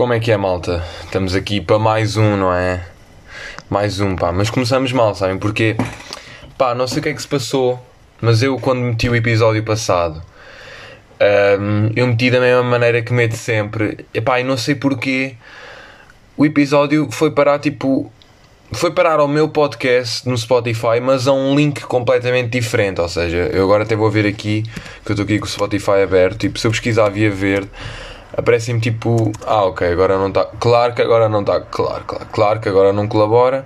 Como é que é, malta? Estamos aqui para mais um, não é? Mais um, pá. Mas começamos mal, sabem? Porque, pá, não sei o que é que se passou, mas eu, quando meti o episódio passado, ahm, eu meti da mesma maneira que meto sempre. E, pá, e não sei porquê. O episódio foi parar, tipo. Foi parar ao meu podcast no Spotify, mas a um link completamente diferente. Ou seja, eu agora até vou ver aqui, que eu estou aqui com o Spotify aberto. Tipo, se eu pesquisar via verde, aparece-me tipo, ah, ok, agora não está. Claro que agora não está. Claro, claro, claro que agora não colabora.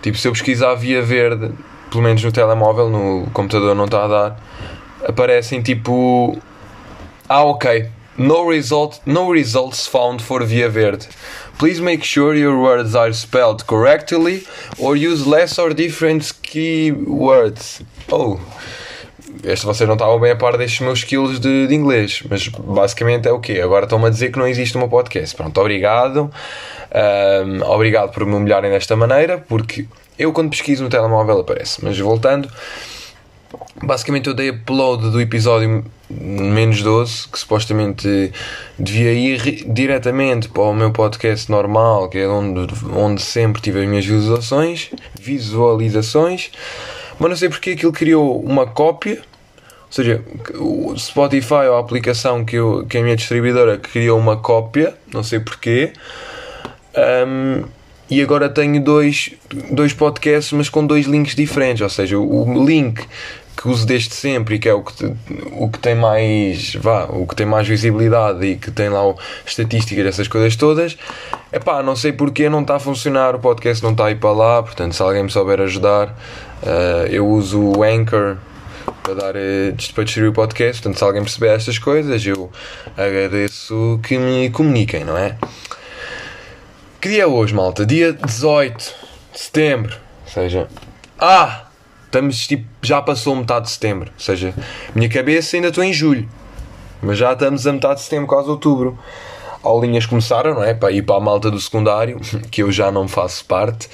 Tipo, se eu pesquisar via verde, pelo menos no telemóvel, no computador não está a dar, aparecem tipo, ah, ok. No result, no results found for via verde. Please make sure your words are spelled correctly or use less or different keywords. Oh, este vocês não estavam bem a par destes meus skills de, de inglês, mas basicamente é o quê? Agora estão-me a dizer que não existe uma podcast. Pronto, obrigado. Ahm, obrigado por me humilharem desta maneira, porque eu quando pesquiso no telemóvel aparece. Mas voltando, basicamente eu dei upload do episódio menos 12, que supostamente devia ir diretamente para o meu podcast normal, que é onde, onde sempre tive as minhas visualizações, visualizações, mas não sei porque aquilo criou uma cópia, ou seja, o Spotify ou a aplicação que, eu, que a minha distribuidora criou uma cópia, não sei porquê, um, e agora tenho dois, dois podcasts, mas com dois links diferentes. Ou seja, o link que uso desde sempre e que é o que, o que tem mais vá, o que tem mais visibilidade e que tem lá o, estatísticas dessas coisas todas. É pá, não sei porque não está a funcionar, o podcast não está a ir para lá. Portanto, se alguém me souber ajudar, eh, eu uso o Anchor para dar eh, para distribuir o podcast. Portanto, se alguém perceber estas coisas, eu agradeço que me comuniquem, não é? Que dia é hoje, malta? Dia 18 de setembro. Ou seja, ah! Estamos tipo, já passou metade de setembro. Ou seja, minha cabeça ainda estou em julho. Mas já estamos a metade de setembro, quase outubro. Aulinhas começaram, não é? Para ir para a malta do secundário, que eu já não faço parte.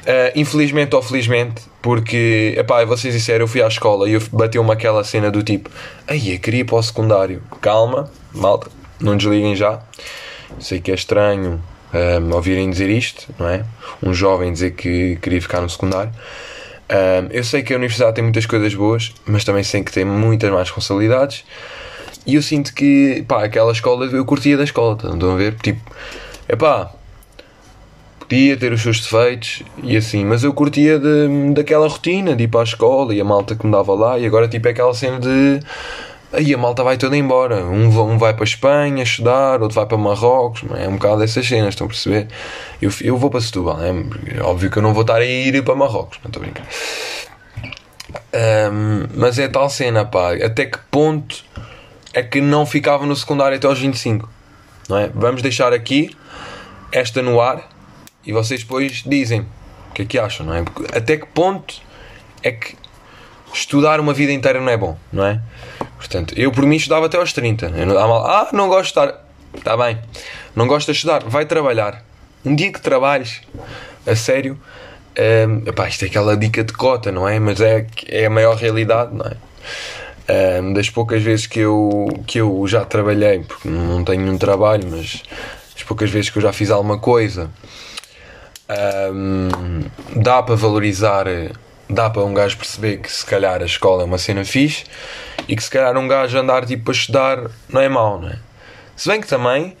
Uh, infelizmente ou felizmente, porque, epá, ser sincero, eu fui à escola e eu bateu-me aquela cena do tipo, aí eu queria ir para o secundário. Calma, malta, não desliguem já. Sei que é estranho um, ouvirem dizer isto, não é? Um jovem dizer que queria ficar no secundário. Um, eu sei que a universidade tem muitas coisas boas, mas também sei que tem muitas mais responsabilidades. E eu sinto que, pá, aquela escola, eu curtia da escola, estão a ver? Tipo, epá, podia ter os seus defeitos e assim, mas eu curtia de, daquela rotina de ir para a escola e a malta que me dava lá. E agora, tipo, é aquela cena de. Aí a malta vai toda embora. Um, um vai para a Espanha estudar, outro vai para Marrocos. É um bocado dessas cenas, estão a perceber? Eu, eu vou para Setúbal, é óbvio que eu não vou estar a ir para Marrocos, não estou a brincar. Ahm, mas é tal cena, pá. Até que ponto é que não ficava no secundário até aos 25? Não é? Vamos deixar aqui esta no ar e vocês depois dizem o que é que acham, não é? Porque até que ponto é que estudar uma vida inteira não é bom, não é? Portanto, eu por mim estudava até aos 30. Eu não, mal, ah, não gosto de estar. Está bem. Não gosto de estudar. Vai trabalhar. Um dia que trabalhes a sério. hum, epá, isto é aquela dica de cota, não é? Mas é, é a maior realidade, não é? Hum, das poucas vezes que eu, que eu já trabalhei, porque não tenho nenhum trabalho, mas das poucas vezes que eu já fiz alguma coisa, hum, dá para valorizar, dá para um gajo perceber que se calhar a escola é uma cena fixe e que se calhar um gajo andar tipo a estudar não é mau, não é? Se bem que também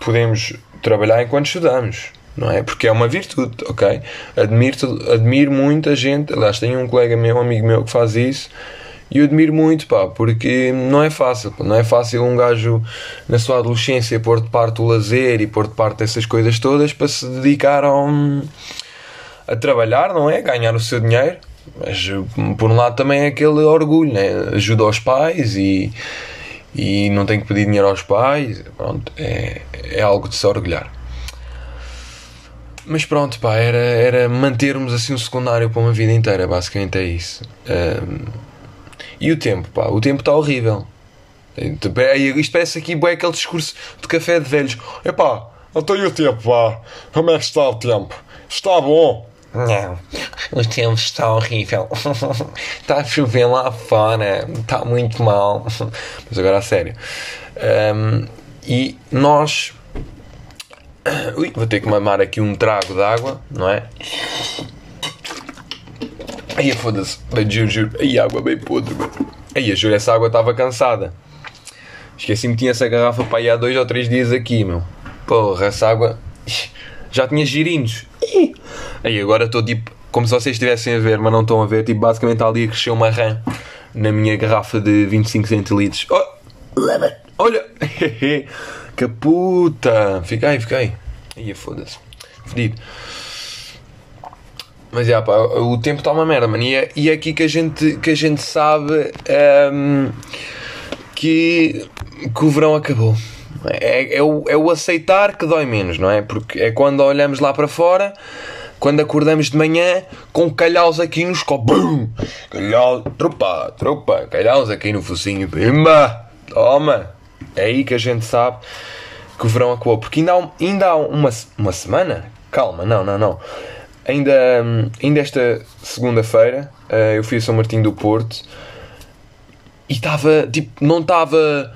podemos trabalhar enquanto estudamos, não é? Porque é uma virtude, ok? Admiro, admiro muita gente, aliás, tenho um colega meu, um amigo meu que faz isso e eu admiro muito, pá, porque não é fácil, pá, não é fácil um gajo na sua adolescência pôr de parte o lazer e pôr de parte essas coisas todas para se dedicar a, um, a trabalhar, não é? Ganhar o seu dinheiro. Mas por um lado também é aquele orgulho, né? ajuda aos pais e, e não tem que pedir dinheiro aos pais. Pronto, é, é algo de se orgulhar. Mas pronto, pá, era, era mantermos assim o secundário para uma vida inteira, basicamente é isso. Ahm, e o tempo, pá, o tempo está horrível. Isto parece aqui bué, aquele discurso de café de velhos. Epá, e o tempo, pá? Como é que está o tempo? Está bom? Não, o tempo está horrível. Está a chover lá fora. Está muito mal. Mas agora a sério. Ahm, e nós. Ui, vou ter que mamar aqui um trago de água, não é? Aí foda-se, juro, juro. Aí água bem podre, mano. Aí, juro, essa água estava cansada. Esqueci-me que tinha essa garrafa para aí há dois ou três dias aqui, meu. Porra, essa água já tinha girinos. Ih. Aí agora estou tipo, como se vocês estivessem a ver, mas não estão a ver, tipo, basicamente está ali a crescer uma rã na minha garrafa de 25 centilitros. Oh, olha, que puta, fiquei, fiquei. Aí foda-se, fedido. Mas já, pá, o tempo está uma merda, mano. E é, e é aqui que a gente, que a gente sabe ehm, que, que o verão acabou. É, é, o, é o aceitar que dói menos, não é? Porque é quando olhamos lá para fora, quando acordamos de manhã, com calhaus aqui nos copos. Bum! Calhau, tropa, tropa, calhaus aqui no focinho. Pimba! Toma! É aí que a gente sabe que o verão acabou. Porque ainda há, ainda há uma, uma semana, calma, não, não, não. Ainda, hum, ainda esta segunda-feira eh, eu fui a São Martinho do Porto e estava, tipo, não estava.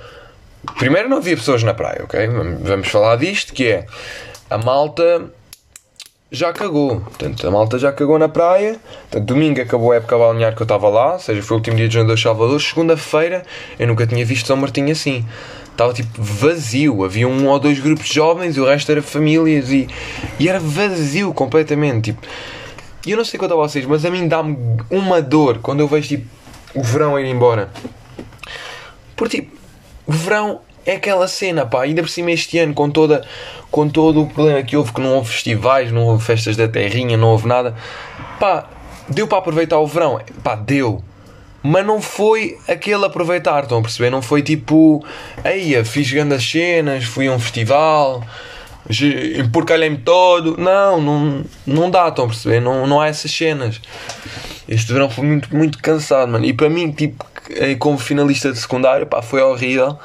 Primeiro não havia pessoas na praia, ok? Vamos falar disto, que é a malta já cagou. Portanto, a malta já cagou na praia. Portanto, domingo acabou a época balnear que eu estava lá, ou seja, foi o último dia de João de Salvador. Segunda-feira eu nunca tinha visto São Martinho assim. Estava tipo vazio. Havia um ou dois grupos de jovens e o resto era famílias e, e era vazio completamente. Tipo, e eu não sei quanto a vocês, mas a mim dá-me uma dor quando eu vejo tipo o verão ir embora. Porque tipo, o verão é aquela cena, pá, ainda por cima este ano, com, toda, com todo o problema que houve, que não houve festivais, não houve festas da terrinha, não houve nada, pá, deu para aproveitar o verão, pá, deu. Mas não foi aquele aproveitar, estão a perceber? Não foi tipo, eia, fiz grandes cenas, fui a um festival, emporcalhei-me todo. Não, não, não dá, estão a perceber? Não, não há essas cenas. Este verão foi muito, muito cansado, mano. E para mim, tipo, eh, como finalista de secundário, pá, foi horrível.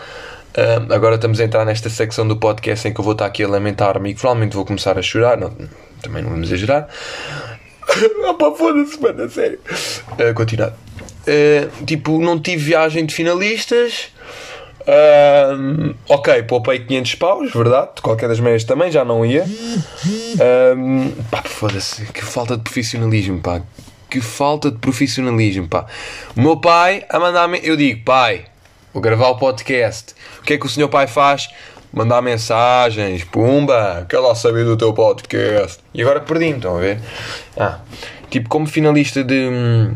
Agora estamos a entrar nesta secção do podcast em que eu vou estar aqui a lamentar-me e que provavelmente vou começar a chorar. Não, também não vamos exagerar. ah, pá, foda-se, mano, a sério. Uh, continuar. Ah, tipo, não tive viagem de finalistas. Ah, ok, poupei 500 paus, verdade. De qualquer das maneiras também já não ia. Ah, pá, foda-se, que falta de profissionalismo, pá. Que falta de profissionalismo, pá. O meu pai a mandar-me. Eu digo, pai, vou gravar o podcast. O que é que o senhor pai faz? Mandar mensagens, pumba, quer lá saber do teu podcast. E agora perdi-me, estão a ver? Ah, tipo, como finalista de,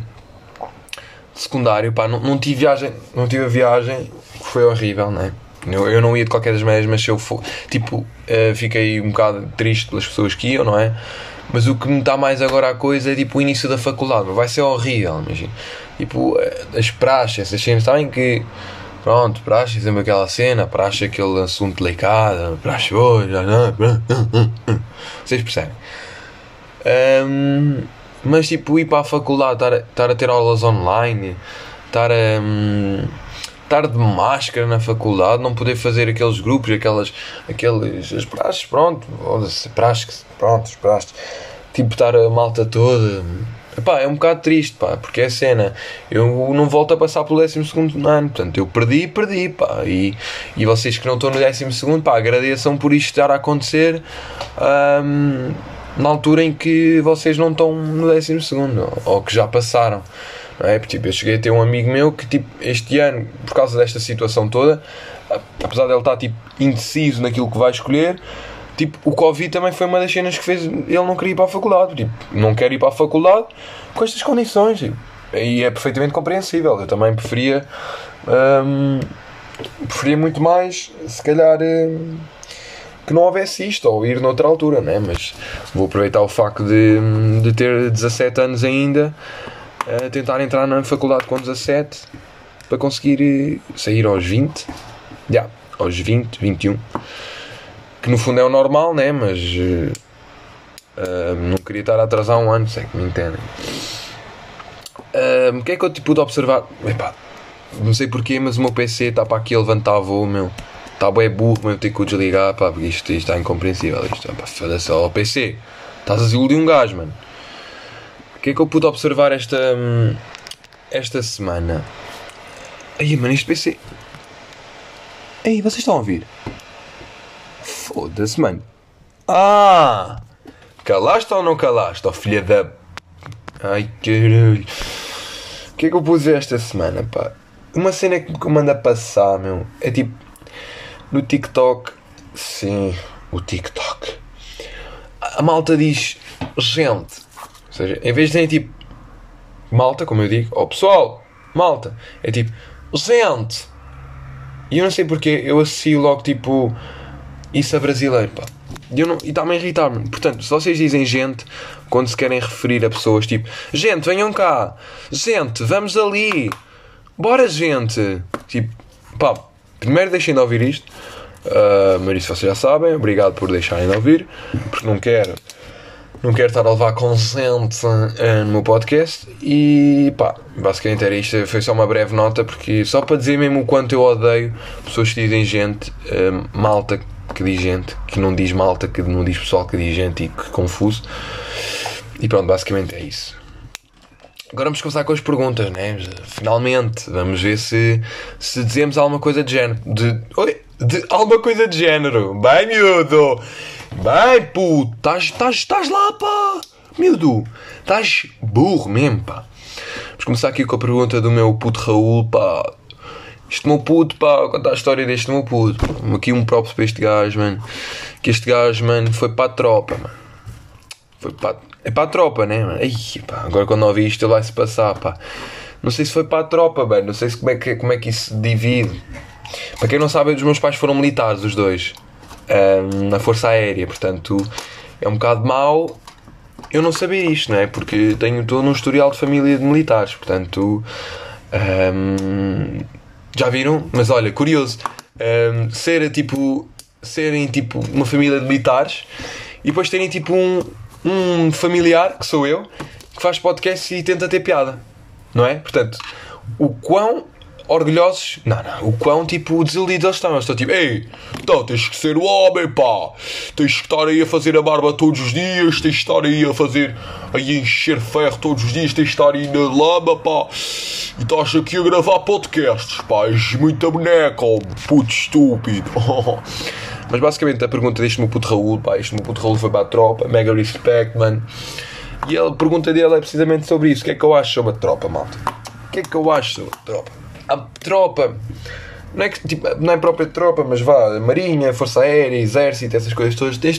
secundário, pá, não, não tive viagem, não tive a viagem, foi horrível, né? Eu, eu não ia de qualquer das maneiras, mas se eu for, tipo, eh, fiquei um bocado triste pelas pessoas que iam, não é? Mas o que me está mais agora a coisa é tipo o início da faculdade, vai ser horrível, imagina. Tipo, eh, as praxes, essas cenas, sabem que Pronto, praxe sempre aquela cena, praxe aquele assunto delicado, praxe hoje, já não, vocês percebem. Ahm, mas tipo, ir para a faculdade, estar a, estar a ter aulas online, estar a. hum, estar de máscara na faculdade, não poder fazer aqueles grupos, aquelas, aqueles, as praxes, pronto, praxes, pronto, as praxes, tipo estar a malta toda, Epá, é um bocado triste, pá, porque é cena. Eu não volto a passar pelo 12 ano, portanto, eu perdi, perdi, pá. E, e vocês que não estão no 12, pá, agradeçam por isto estar a acontecer ahm, na altura em que vocês não estão no 12, ou, que já passaram. Não é? Tipo, eu cheguei a ter um amigo meu que, tipo, este ano, por causa desta situação toda, a- apesar de ele estar, tipo, indeciso naquilo que vai escolher, Tipo, o Covid também foi uma das cenas que fez ele não querer ir para a faculdade. Tipo, não quer ir para a faculdade com estas condições. tipo. E é perfeitamente compreensível. Eu também preferia. hum, preferia muito mais, se calhar. hum, que não houvesse isto, ou ir noutra altura, né? Mas vou aproveitar o facto de, de ter 17 anos ainda, tentar entrar na faculdade com 17 para conseguir eh, sair aos 20. Já, aos 20, 21 que no fundo é o normal, né? Mas eh, ah, não queria estar a atrasar um ano, sei que me entendem. Ah, O que é que eu te pude observar? Epá, não sei porquê, mas o meu PC está para aqui a levantar voo, meu. Está bem burro, mas eu tenho que o desligar, pá, porque isto, está incompreensível. Isto, pá, foda-se ao PC. Estás a desiludir um gajo, mano. O que é que eu pude observar esta. hum, esta semana? Aí, mano, este PC. Ei, vocês estão a ouvir? Foda-se, mano. Ah! Calaste ou não calaste, ó filha da. Ai caralho. O que é que eu pus esta semana, pá? Uma cena que me manda passar, meu. É tipo. No TikTok. Sim, o TikTok. A malta diz gente. Ou seja, em vez de dizer tipo. Malta, como eu digo. Ó pessoal, malta. É tipo. Gente. E eu não sei porque eu associo logo tipo. Isso a brasileiro, pá. Eu não- e está-me a irritar-me. Portanto, se vocês dizem gente, quando se querem referir a pessoas tipo gente, venham cá, gente, vamos ali, bora, gente. Tipo, pá, primeiro deixem de ouvir isto. Uh, mas isso vocês já sabem. Obrigado por deixarem de ouvir, porque não quero. Não quero estar a levar com gente eh, no meu podcast e pá, basicamente era isto. Foi só uma breve nota, porque só para dizer mesmo o quanto eu odeio pessoas que dizem gente, eh, malta que diz gente, que não diz malta, que não diz pessoal que diz gente e que confuso. E pronto, basicamente é isso. Agora vamos começar com as perguntas, né? Finalmente, vamos ver se, se dizemos alguma coisa de género. De, oi, de alguma coisa de género. Bem, miúdo! Bem, puto! Estás- lá, pá! Miúdo! Estás burro mesmo, pá! Vamos começar aqui com a pergunta do meu puto Raul, pá. Este meu puto, pá, contar a história deste meu puto. Aqui um próprio para este gajo, mano. Que este gajo, mano, foi para a tropa, mano. Foi para, é para a tropa, né? mano? Ai, pá, agora quando ouvi isto ele vai se passar, pá. Não sei se foi para a tropa, mano. Não sei se como é que, como é que isso se divide. Para quem não sabe, os meus pais foram militares, os dois. ahm, na Força Aérea, portanto é um bocado mau eu não saber isto, não é? Porque tenho todo um historial de família de militares, portanto ahm, já viram? Mas olha, curioso ahm, ser tipo serem tipo uma família de militares e depois terem tipo um, um familiar, que sou eu, que faz podcast e tenta ter piada, não é? Portanto, o quão orgulhosos, não, não, o quão tipo desiludidos eles estão. Eles estão tipo, ei, então tens que ser o homem, pá, tens que estar aí a fazer a barba todos os dias, tens que estar aí a fazer, aí a encher ferro todos os dias, tens que estar aí na lama, pá, e estás aqui a gravar podcasts, pá, és muita boneca, oh, puto estúpido. Mas basicamente a pergunta deste meu puto Raul, pá, este meu puto Raul foi para a tropa, mega respect, mano. E a pergunta dele é precisamente sobre isso. O que é que eu acho sobre a tropa, malta? O que é que eu acho sobre a tropa? A tropa, não é, que, tipo, não é própria tropa, mas vá, Marinha, Força Aérea, Exército, essas coisas todas, tem, as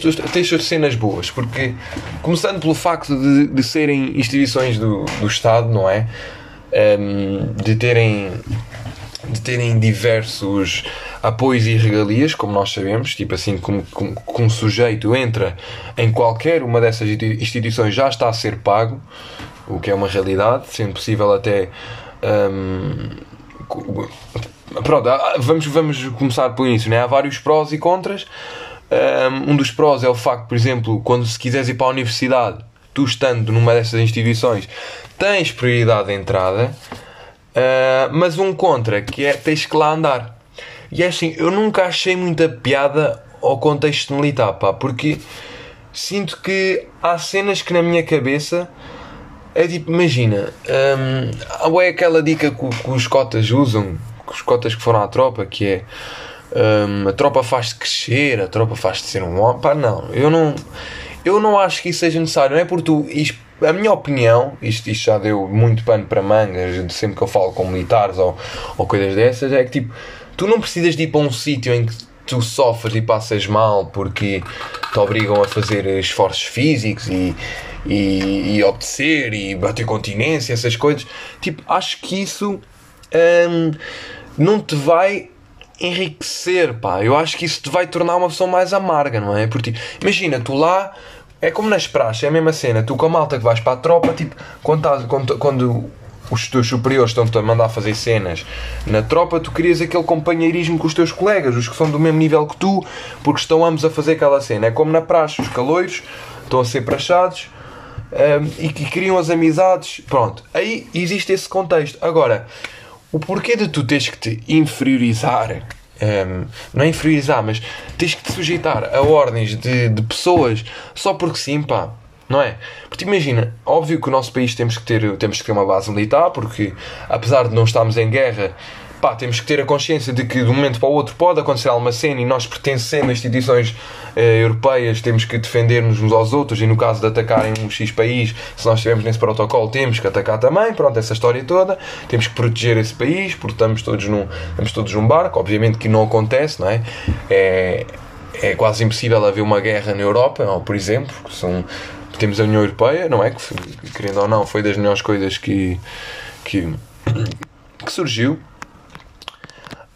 suas- cenas boas, porque começando pelo facto de, de serem instituições do, do Estado, não é? Ehm, de terem de terem diversos apoios e regalias, como nós sabemos, tipo assim, como, como, como um sujeito entra em qualquer uma dessas institui- instituições já está a ser pago, o que é uma realidade, sendo possível até. hum, co- pronto, vamos, vamos começar por isso, né? há vários prós e contras. Um dos prós é o facto, por exemplo, quando se quiseres ir para a universidade, tu estando numa dessas instituições, tens prioridade de entrada. Uh, mas um contra, que é tens que lá andar. E é assim, eu nunca achei muita piada ao contexto militar, pá, porque sinto que há cenas que na minha cabeça é tipo, imagina, hum, é aquela dica que, que os cotas usam, que os cotas que foram à tropa, que é hum, a tropa faz-te crescer, a tropa faz-te ser um homem. Pá, não, eu não, eu não acho que isso seja necessário, não é porque tu. isto- a minha opinião, isto, isto já deu muito pano para mangas, sempre que eu falo com militares ou, ou coisas dessas, é que tipo, tu não precisas de ir para um sítio em que tu sofres e passas mal porque te obrigam a fazer esforços físicos e, e, e obedecer e bater continência, essas coisas. Tipo, acho que isso hum, não te vai enriquecer, pá. Eu acho que isso te vai tornar uma pessoa mais amarga, não é? Porque, imagina, tu lá, é como nas praxes, é a mesma cena. Tu com a malta que vais para a tropa, tipo, quando, quando, quando os teus superiores estão-te a mandar fazer cenas na tropa, tu crias aquele companheirismo com os teus colegas, os que são do mesmo nível que tu, porque estão ambos a fazer aquela cena. É como na praxe, os caloiros estão a ser praxados um, e que criam as amizades. Pronto, aí existe esse contexto. Agora, o porquê de tu teres que te inferiorizar ehm, não é inferiorizar, mas tens que te sujeitar a ordens de, de pessoas só porque sim, pá. Não é? Porque imagina, óbvio que o nosso país temos que ter, temos que ter uma base militar, porque apesar de não estarmos em guerra, pá, temos que ter a consciência de que de um momento para o outro pode acontecer alguma cena e nós pertencendo a instituições eh, europeias temos que defender-nos uns aos outros e no caso de atacarem um X país, se nós estivermos nesse protocolo temos que atacar também, pronto, essa história toda, temos que proteger esse país porque estamos todos num, estamos todos num barco, obviamente que não acontece, não é? É, é quase impossível haver uma guerra na Europa, ou, por exemplo, que são, temos a União Europeia, não é? Que, querendo ou não, foi das melhores coisas que, que, que surgiu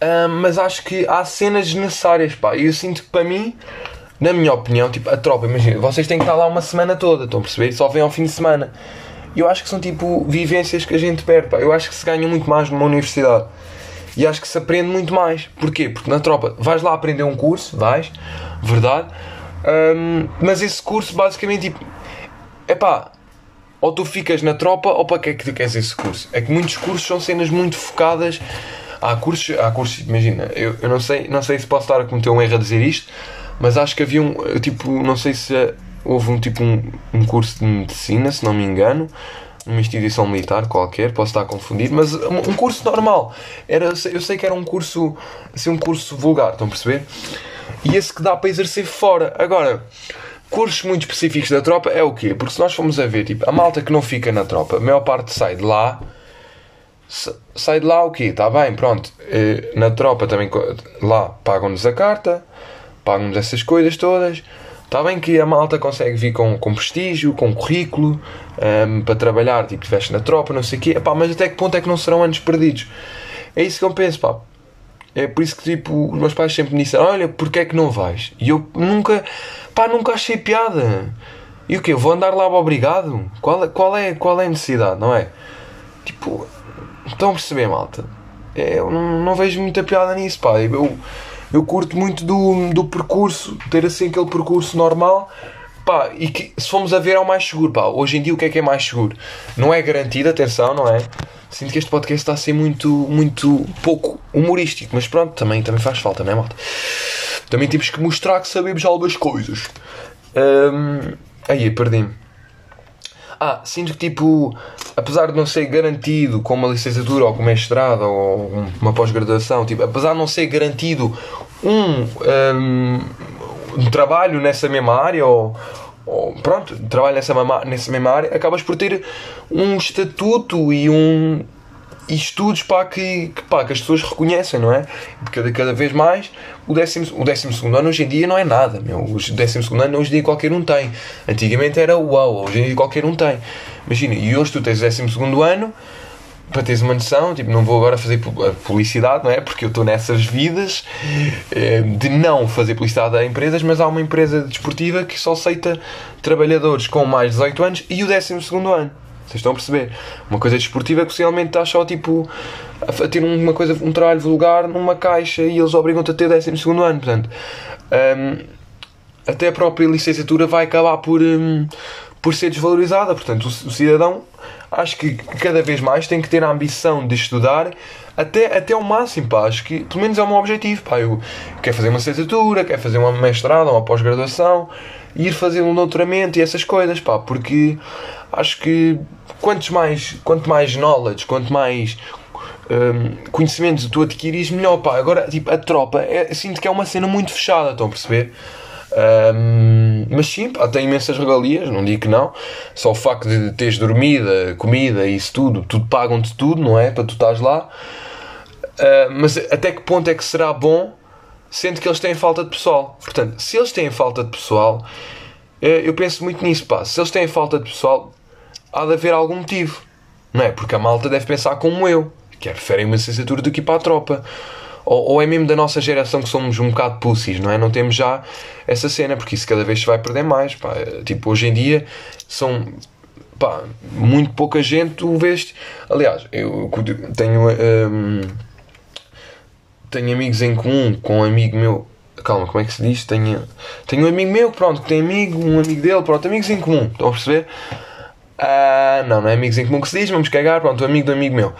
Uh, mas acho que há cenas necessárias, pá. E eu sinto que para mim, na minha opinião, tipo, a tropa, imagina, vocês têm que estar lá uma semana toda, estão a perceber? Só vêm ao fim de semana. E eu acho que são tipo vivências que a gente perde, pá. Eu acho que se ganha muito mais numa universidade. E acho que se aprende muito mais. Porquê? Porque na tropa vais lá aprender um curso, vais, verdade. Um, mas esse curso basicamente tipo. É pá, ou tu ficas na tropa ou para que é que tu queres esse curso? É que muitos cursos são cenas muito focadas há cursos, há cursos imagina, eu, eu não, sei, não sei se posso estar a cometer um erro a dizer isto, mas acho que havia um, tipo, não sei se houve um tipo um, um curso de medicina, se não me engano, numa instituição militar qualquer, posso estar a confundir, mas um, curso normal. Era, eu sei que era um curso, assim, um curso vulgar, estão a perceber? E esse que dá para exercer fora. Agora, cursos muito específicos da tropa é o quê? Porque se nós formos a ver, tipo, a malta que não fica na tropa, a maior parte sai de lá sai de lá o quê? Está bem, pronto. Eh, na tropa também lá pagam-nos a carta, pagam-nos essas coisas todas. Está bem que a malta consegue vir com, com prestígio, com currículo, um, ehm, para trabalhar, tipo, estiveste na tropa, não sei o quê. Epá, mas até que ponto é que não serão anos perdidos? É isso que eu penso, pá. É por isso que, tipo, os meus pais sempre me disseram, olha, porquê é que não vais? E eu nunca, pá, nunca achei piada. E o quê? Vou andar lá obrigado? Qual, é, qual, é, qual é a necessidade, não é? Tipo, Estão a perceber, malta? É, eu não, não, vejo muita piada nisso, pá. Eu, eu curto muito do, do percurso, ter assim aquele percurso normal, pá. E que se formos a ver é o mais seguro, pá. Hoje em dia o que é que é mais seguro? Não é garantido, atenção, não é? Sinto que este podcast está a ser muito, muito pouco humorístico, mas pronto, também, também faz falta, não é, malta? Também temos que mostrar que sabemos algumas coisas. Um, aí, perdi-me. Ah, sinto que tipo, apesar de não ser garantido com uma licenciatura ou com mestrado ou uma pós-graduação, tipo, apesar de não ser garantido um, um, um trabalho nessa mesma área ou, ou pronto, trabalho nessa nessa mesma área, acabas por ter um estatuto e um, e estudos pá, que, que, pá, que as pessoas reconhecem, não é? Cada, cada vez mais o décimo, o décimo ano hoje em dia não é nada, meu. O décimo segundo ano hoje em dia qualquer um tem. Antigamente era uau, hoje em dia qualquer um tem. Imagina, e hoje tu tens o décimo segundo ano para teres uma noção, tipo, não vou agora fazer publicidade, não é? Porque eu estou nessas vidas eh, de não fazer publicidade a empresas, mas há uma empresa desportiva que só aceita trabalhadores com mais de 18 anos e o décimo segundo ano. Vocês estão a perceber? Uma coisa desportiva que possivelmente está só tipo a ter uma coisa, um trabalho vulgar numa caixa e eles obrigam-te a ter 12 ano. Portanto, um, até a própria licenciatura vai acabar por, um, por ser desvalorizada. Portanto, o, cidadão acho que cada vez mais tem que ter a ambição de estudar até, até ao máximo. Pá. Acho que pelo menos é o meu objetivo. Pá. Eu quero fazer uma licenciatura, quero fazer uma mestrado, uma pós-graduação ir fazer um doutoramento e essas coisas, pá, porque acho que quantos mais, quanto mais knowledge, quanto mais um, conhecimentos tu adquiris, melhor, pá. Agora, tipo, a tropa, é, sinto que é uma cena muito fechada, estão a perceber? Um, mas sim, pá, tem imensas regalias, não digo que não. Só o facto de teres dormida, comida isso tudo, tudo pagam-te tudo, não é? Para tu estás lá. Uh, mas até que ponto é que será bom sendo que eles têm falta de pessoal. Portanto, se eles têm falta de pessoal, eh, eu penso muito nisso, pá. Se eles têm falta de pessoal, há de haver algum motivo, não é? Porque a malta deve pensar como eu, que é preferem uma licenciatura do que ir para a tropa. Ou, ou, é mesmo da nossa geração que somos um bocado pussies, não é? Não temos já essa cena, porque isso cada vez se vai perder mais, pá. Tipo, hoje em dia são pá, muito pouca gente tu vês. Aliás, eu tenho. Um, tenho amigos em comum com um amigo meu. Calma, como é que se diz? Tenho, tenho um amigo meu, pronto, que tem amigo, um amigo dele, pronto, amigos em comum, estão a perceber? Ah, não, não é amigos em comum que se diz, vamos cagar, pronto, um amigo do amigo meu.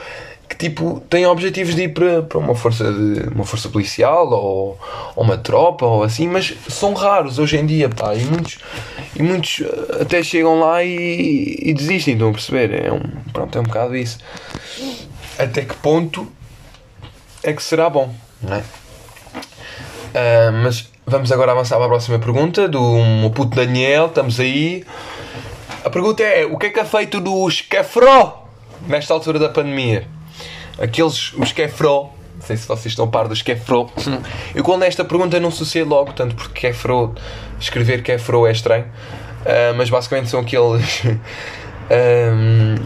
Que tipo têm objetivos de ir para, para uma força de uma força policial ou, ou uma tropa ou assim, mas são raros hoje em dia, pá, e muitos, e muitos eh, até chegam lá e, e desistem, estão a perceber? É um, pronto, é um bocado isso. Até que ponto é que será bom, não é? Ah, mas vamos agora avançar para a próxima pergunta do meu puto Daniel. Estamos aí. A pergunta é: o que é que é feito dos Kefro nesta altura da pandemia? Aqueles, os Kefro, não sei se vocês estão par dos Kefro. Eu quando esta pergunta não associei logo, tanto porque Kefro, escrever Kefro é estranho, Ah, mas basicamente são aqueles. Ahm,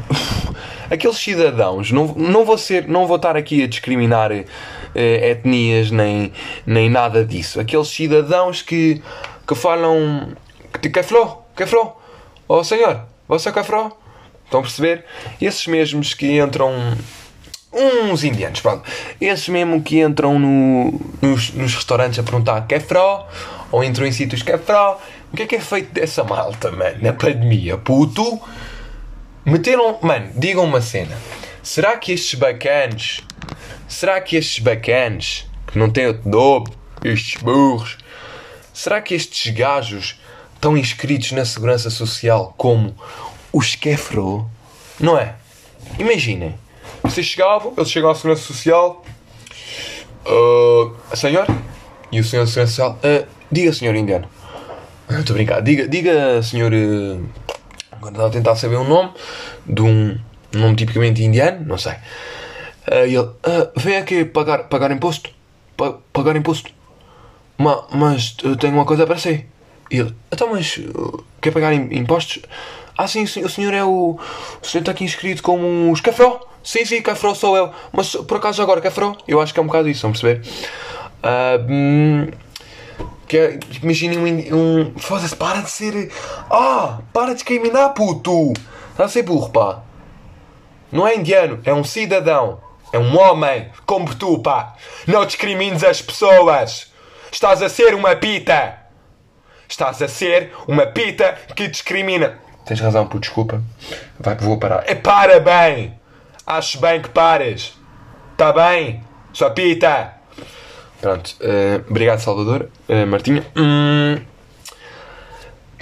aqueles cidadãos, não, não, vou ser, não vou estar aqui a discriminar eh, etnias nem, nem nada disso. Aqueles cidadãos que, que falam que cafró, cafró, oh senhor, você cafró? Estão a perceber? Esses mesmos que entram. Uns indianos, pronto. Esses mesmo que entram no, nos, nos restaurantes a perguntar cafró ou entram em sítios cafró. O que é que é feito dessa malta, mano? Na pandemia, puto? Meteram. Mano, digam uma cena. Será que estes bacanos. Será que estes bacanos. Que não têm outro nome. Estes burros. Será que estes gajos estão inscritos na Segurança Social como os Kefro? Não é? Imaginem. Vocês chegavam, eles chegam à Segurança Social. "Ah, senhor? E o senhor da Segurança Social. "Ah, diga, senhor indiano. Estou a brincar. Diga, diga senhor. eh, Agora estava a tentar saber o nome de um nome tipicamente indiano, não sei. Ah, e ele, "Ah, vem aqui pagar, pagar imposto. Pa- pagar imposto. Ma, mas eu tenho uma coisa para si. E ele, então, mas uh, quer pagar im- impostos? Ah, sim, o senhor é o. O senhor está aqui inscrito como os Cafró? Sim, sim, Cafró sou eu. Mas por acaso agora Cafró? Eu acho que é um bocado isso, vão perceber? Hum, que é, imaginem um, um. Foda-se, para de ser. Ah! Para de discriminar, puto! Está a ser burro, pá. Não é indiano, é um cidadão. É um homem, como tu, pá. Não discrimines as pessoas. Estás a ser uma pita. Estás a ser uma pita que discrimina. Tens razão, puto, desculpa. Vai, vou parar. É para bem. Acho bem que pares. Está bem? Sua pita. Pronto. eh, obrigado, Salvador. Uh, Martinha. Hum,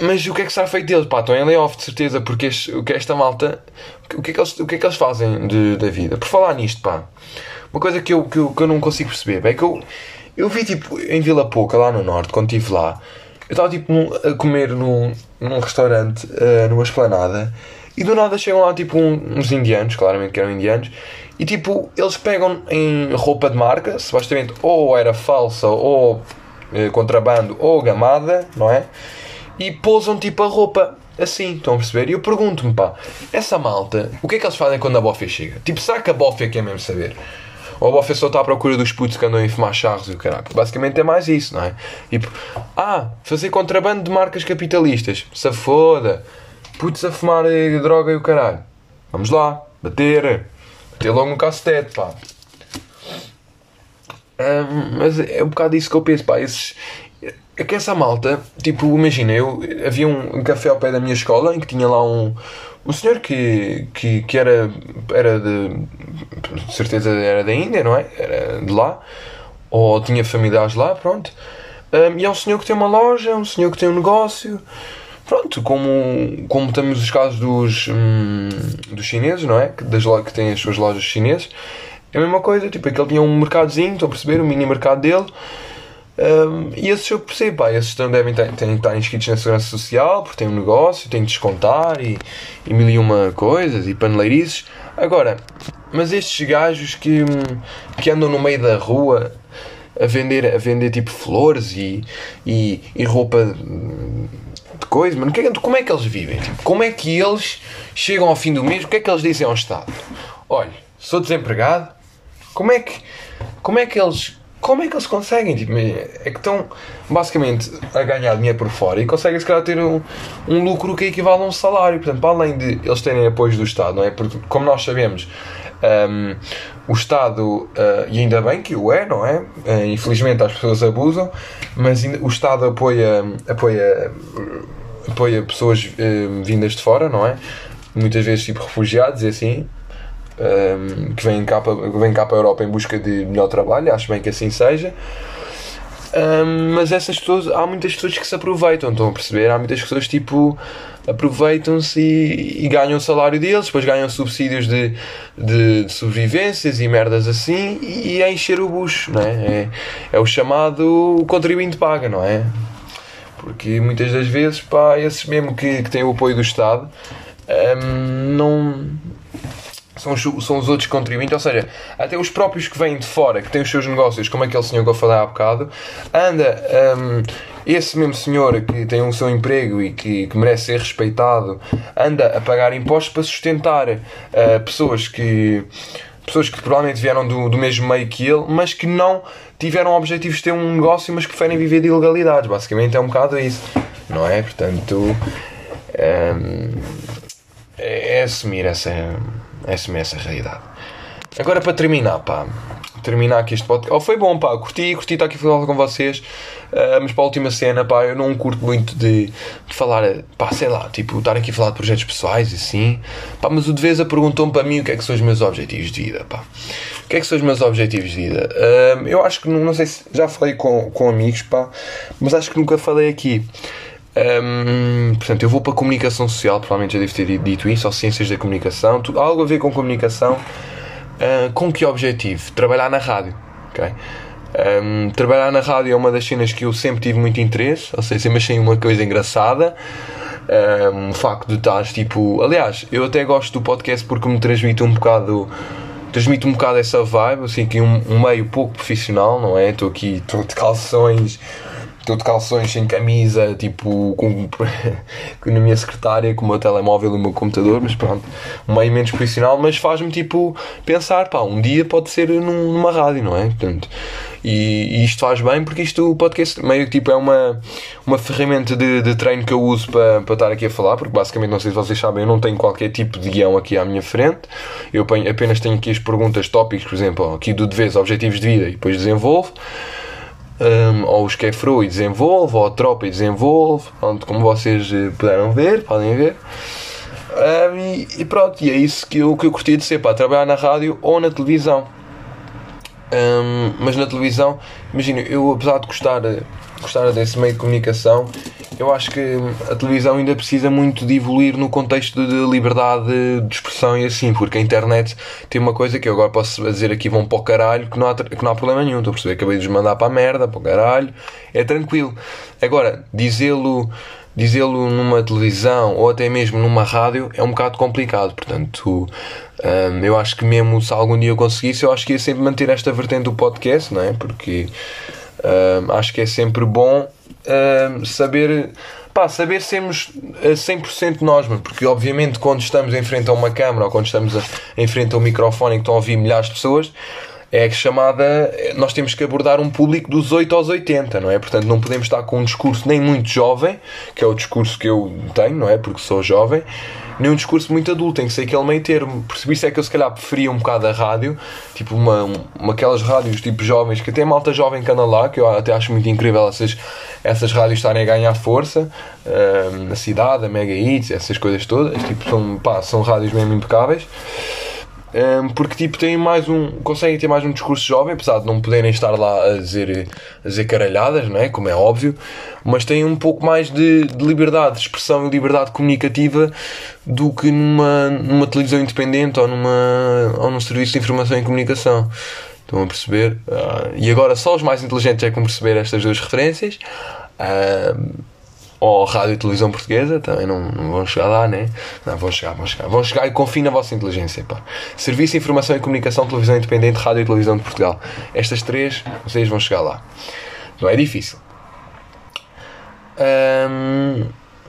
mas o que é que será feito deles? Pá, estão em layoff de certeza, porque este- o que esta malta. O que é que eles, o que é que eles fazem de, da vida? Por falar nisto, pá, uma coisa que eu, que eu, que eu não consigo perceber é que eu, eu vi tipo em Vila Pouca, lá no Norte, quando estive lá, eu estava tipo num- a comer num, num restaurante, eh, numa esplanada, e do nada chegam lá tipo uns indianos, claramente que eram indianos, e tipo eles pegam em roupa de marca, supostamente ou era falsa ou eh, contrabando ou gamada, não é? e pousam tipo a roupa assim, estão a perceber? E eu pergunto-me, pá, essa malta, o que é que eles fazem quando a bófia chega? Tipo, será que a bófia quer mesmo saber? Ou a bófia só está à procura dos putos que andam a fumar charros e o caralho? Basicamente é mais isso, não é? Tipo, ah, fazer contrabando de marcas capitalistas, se foda, putos a fumar eh, droga e o caralho. Vamos lá, bater, bater logo no cacetete, pá. Ahm, mas é um bocado isso que eu penso, pá. Esses, é que essa malta, tipo, imagina, eu havia um, um café ao pé da minha escola em que tinha lá um, um senhor que, que, que era, era de, de certeza era da Índia, não é? Era de lá, ou tinha familiares lá, pronto. Ahm, e é um senhor que tem uma loja, é um senhor que tem um negócio, pronto, como, como temos os casos dos, hum, dos chineses, não é? Que, das, que têm as suas lojas chinesas. É a mesma coisa, tipo, aquele tinha um mercadozinho, estão a perceber? O mini mercado dele. Um, e esses eu percebo, pá, esses também devem ter, que estar inscritos na Segurança Social porque têm um negócio, têm de descontar e, e mil e uma coisas e paneleirices. Agora, mas estes gajos que, hum, que andam no meio da rua a vender, a vender tipo flores e, e, e roupa de coisa, mano, é como é que eles vivem? Tipo, como é que eles chegam ao fim do mês? O que é que eles dizem ao Estado? Olha, sou desempregado, como é que como é que eles como é que eles conseguem tipo, é que estão basicamente a ganhar dinheiro por fora e conseguem se calhar ter um, um lucro que equivale a um salário portanto para além de eles terem apoios do Estado não é porque como nós sabemos hum, o Estado ah, e ainda bem que o é não é Ah, infelizmente as pessoas abusam mas o Estado apoia apoia apoia pessoas eh, vindas de fora não é muitas vezes tipo refugiados e assim um, que vêm cá, vêm cá para a Europa em busca de melhor trabalho, acho bem que assim seja. Um, mas essas pessoas, há muitas pessoas que se aproveitam, estão a perceber? Há muitas pessoas tipo aproveitam-se e, e, ganham o salário deles, depois ganham subsídios de, de, de sobrevivências e merdas assim e é encher o bucho, não é? É, é o chamado contribuinte paga, não é? Porque muitas das vezes, pá, esses mesmo que, que têm o apoio do Estado um, não são os, são os outros contribuintes, ou seja, até os próprios que vêm de fora, que têm os seus negócios, como aquele senhor que eu falei há bocado, anda um, esse mesmo senhor que tem o seu emprego e que, que, merece ser respeitado, anda a pagar impostos para sustentar uh, pessoas que pessoas que provavelmente vieram do, do mesmo meio que ele, mas que não tiveram objetivos de ter um negócio, mas que preferem viver de ilegalidades. Basicamente é um bocado isso, não é? Portanto, um, é, é assumir essa assumir essa realidade. Agora para terminar, pá. Terminar aqui este podcast. Oh, foi bom, pá. Curti, curti estar aqui a falar com vocês. Uh, mas para a última cena, pá, eu não curto muito de, de, falar, pá, sei lá, tipo, estar aqui a falar de projetos pessoais e assim. Pá, mas o Devesa perguntou-me para mim o que é que são os meus objetivos de vida, pá. O que é que são os meus objetivos de vida? Uh, eu acho que, não, não sei se já falei com, com amigos, pá, mas acho que nunca falei aqui. Um, portanto, eu vou para a comunicação social, provavelmente já devo ter dito isso, ou ciências da comunicação, algo a ver com comunicação. Uh, com que objetivo? Trabalhar na rádio. Okay? Um, trabalhar na rádio é uma das cenas que eu sempre tive muito interesse, ou seja, sempre achei uma coisa engraçada. Um, o facto de estar tipo. Aliás, eu até gosto do podcast porque me transmite um bocado. Transmite um bocado essa vibe, assim, que um, um meio pouco profissional, não é? Estou aqui, estou de calções, estou de calções sem camisa, tipo, com, com na minha secretária, com o meu telemóvel e o meu computador, mas pronto, meio menos profissional, mas faz-me tipo pensar, pá, um dia pode ser num, numa rádio, não é? Portanto, e, e, isto faz bem porque isto, o podcast, meio que tipo, é uma, uma ferramenta de, de treino que eu uso para, para estar aqui a falar, porque basicamente, não sei se vocês sabem, eu não tenho qualquer tipo de guião aqui à minha frente, eu apenas tenho aqui as perguntas tópicos, por exemplo, aqui do deveres, objetivos de vida, e depois desenvolvo um, ou os Kefru e desenvolve, ou a tropa e desenvolve, pronto, como vocês eh, puderam ver, podem ver. Um, e, e, pronto, e é isso que eu, que eu curti de ser, para trabalhar na rádio ou na televisão. Um, mas na televisão, imagina, eu apesar de gostar, gostar desse meio de comunicação, eu acho que a televisão ainda precisa muito de evoluir no contexto de liberdade de expressão e assim, porque a internet tem uma coisa que eu agora posso dizer aqui vão para o caralho, que não há, que não há problema nenhum. Estou a perceber, acabei de mandar para a merda, para o caralho, é tranquilo. Agora, dizê-lo dizê-lo numa televisão ou até mesmo numa rádio é um bocado complicado. Portanto, um, eu acho que mesmo se algum dia eu conseguisse, eu acho que ia sempre manter esta vertente do podcast, não é? Porque um, acho que é sempre bom saber pá, saber sermos 100% nós, mano, porque obviamente quando estamos em frente a uma câmera ou quando estamos a, em frente a um microfone que estão a ouvir milhares de pessoas, é chamada. Nós temos que abordar um público dos 8 aos 80, não é? Portanto, não podemos estar com um discurso nem muito jovem, que é o discurso que eu tenho, não é? Porque sou jovem, nem um discurso muito adulto, tem que ser aquele meio termo. Por isso é que eu se calhar preferia um bocado a rádio, tipo uma, uma aquelas rádios tipo jovens, que até malta jovem que anda lá, que eu até acho muito incrível essas, essas rádios estarem a ganhar força, uh, na cidade, a Mega Hits, essas coisas todas, tipo, são, pá, são rádios mesmo impecáveis. Um, porque tipo têm mais um conseguem ter mais um discurso jovem apesar de não poderem estar lá a dizer, a dizer caralhadas não é? como é óbvio mas têm um pouco mais de, de, liberdade de expressão e liberdade comunicativa do que numa, numa televisão independente ou, numa, ou num serviço de informação e comunicação. Estão a perceber? Uh, e agora só os mais inteligentes é que vão perceber estas duas referências. Uh, ou rádio e televisão portuguesa, também não, não vão chegar lá, né? Não, vão chegar, vão chegar. Vão chegar e confio na vossa inteligência, pá. Serviço Informação e Comunicação, Televisão Independente, Rádio e Televisão de Portugal. Estas três, vocês vão chegar lá. Não é difícil.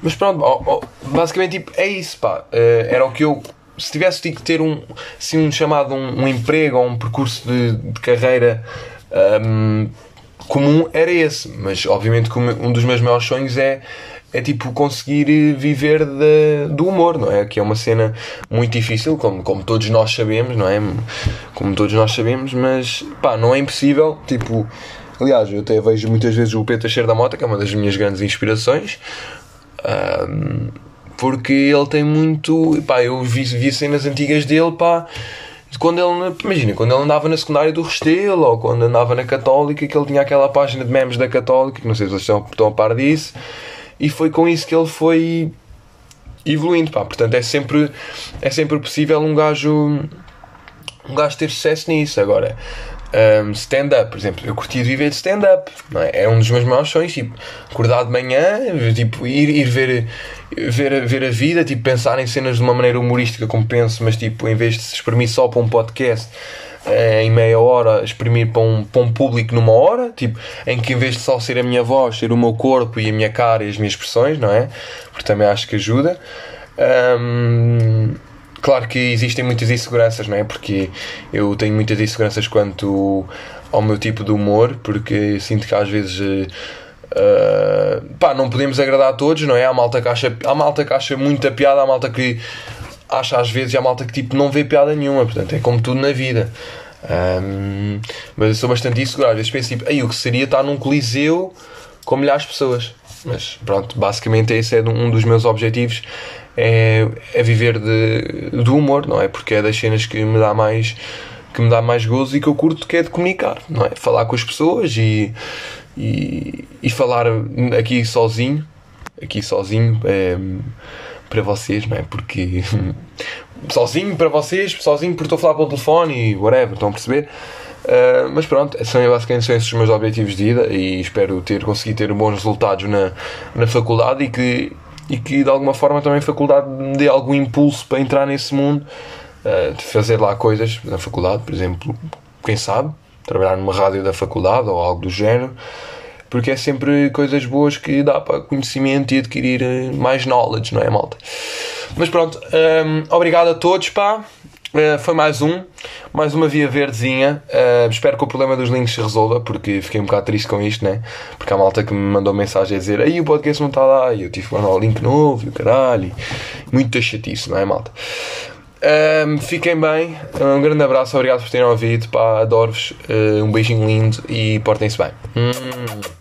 mas pronto, basicamente tipo, é isso, pá. Uh, era o que eu. Se tivesse tido que ter um, assim, um chamado um, um emprego ou um percurso de, de carreira um, comum era esse, mas obviamente um dos meus maiores sonhos é é tipo conseguir viver de, do humor, não é? Que é uma cena muito difícil, como, como todos nós sabemos, não é? Como todos nós sabemos, mas pá, não é impossível. Tipo, aliás, eu até vejo muitas vezes o Pedro Teixeira da Mota, que é uma das minhas grandes inspirações, porque ele tem muito. pá, eu vi, vi cenas antigas dele, pá de quando ele, imagina, quando ele andava na secundária do Restelo ou quando andava na Católica, que ele tinha aquela página de memes da Católica, que não sei se vocês estão, estão a par disso, e foi com isso que ele foi evoluindo, pá. Portanto, é sempre, é sempre possível um gajo, um gajo ter sucesso nisso. Agora, um, stand-up, por exemplo, eu curti de viver de stand-up, é? é um dos meus maiores sonhos, tipo, acordar de manhã, tipo, ir, ir ver, ver, ver a vida, tipo, pensar em cenas de uma maneira humorística como penso, mas tipo, em vez de se exprimir só para um podcast eh, em meia hora, exprimir para um, para um público numa hora, tipo, em que em vez de só ser a minha voz, ser o meu corpo e a minha cara e as minhas expressões, não é? Porque também acho que ajuda. Um, claro que existem muitas inseguranças, não é? Porque eu tenho muitas inseguranças quanto ao meu tipo de humor, porque sinto que às vezes. Uh, pá, não podemos agradar a todos, não é? Há malta que acha, há malta que acha muita piada, há malta que acha às vezes, há malta que tipo não vê piada nenhuma, portanto é como tudo na vida. Um, mas eu sou bastante inseguro, às vezes penso tipo, o que seria estar num coliseu com milhares de pessoas. Mas pronto, basicamente esse é um dos meus objetivos é, é viver de, do humor, não é? Porque é das cenas que me dá mais que me dá mais gozo e que eu curto que é de comunicar, não é? Falar com as pessoas e, e, e falar aqui sozinho, aqui sozinho é, para vocês, não é? Porque sozinho para vocês, sozinho porque estou a falar pelo telefone e whatever, estão a perceber? Uh, mas pronto, são basicamente são esses os meus objetivos de vida e espero ter conseguido ter bons resultados na, na faculdade e que e que de alguma forma também a faculdade me dê algum impulso para entrar nesse mundo, uh, fazer lá coisas na faculdade, por exemplo, quem sabe, trabalhar numa rádio da faculdade ou algo do género, porque é sempre coisas boas que dá para conhecimento e adquirir eh, mais knowledge, não é, malta? Mas pronto, um, obrigado a todos, pá. Uh, foi mais um, mais uma via verdezinha. Uh, espero que o problema dos links se resolva, porque fiquei um bocado triste com isto, né? Porque há malta que me mandou mensagem a dizer aí o podcast não está lá, e eu tive que mandar o link novo e o caralho. Muita chatice, não é, malta? Um, fiquem bem, um grande abraço, obrigado por terem ouvido, pá, adoro-vos, uh, um beijinho lindo e portem-se bem. Hum.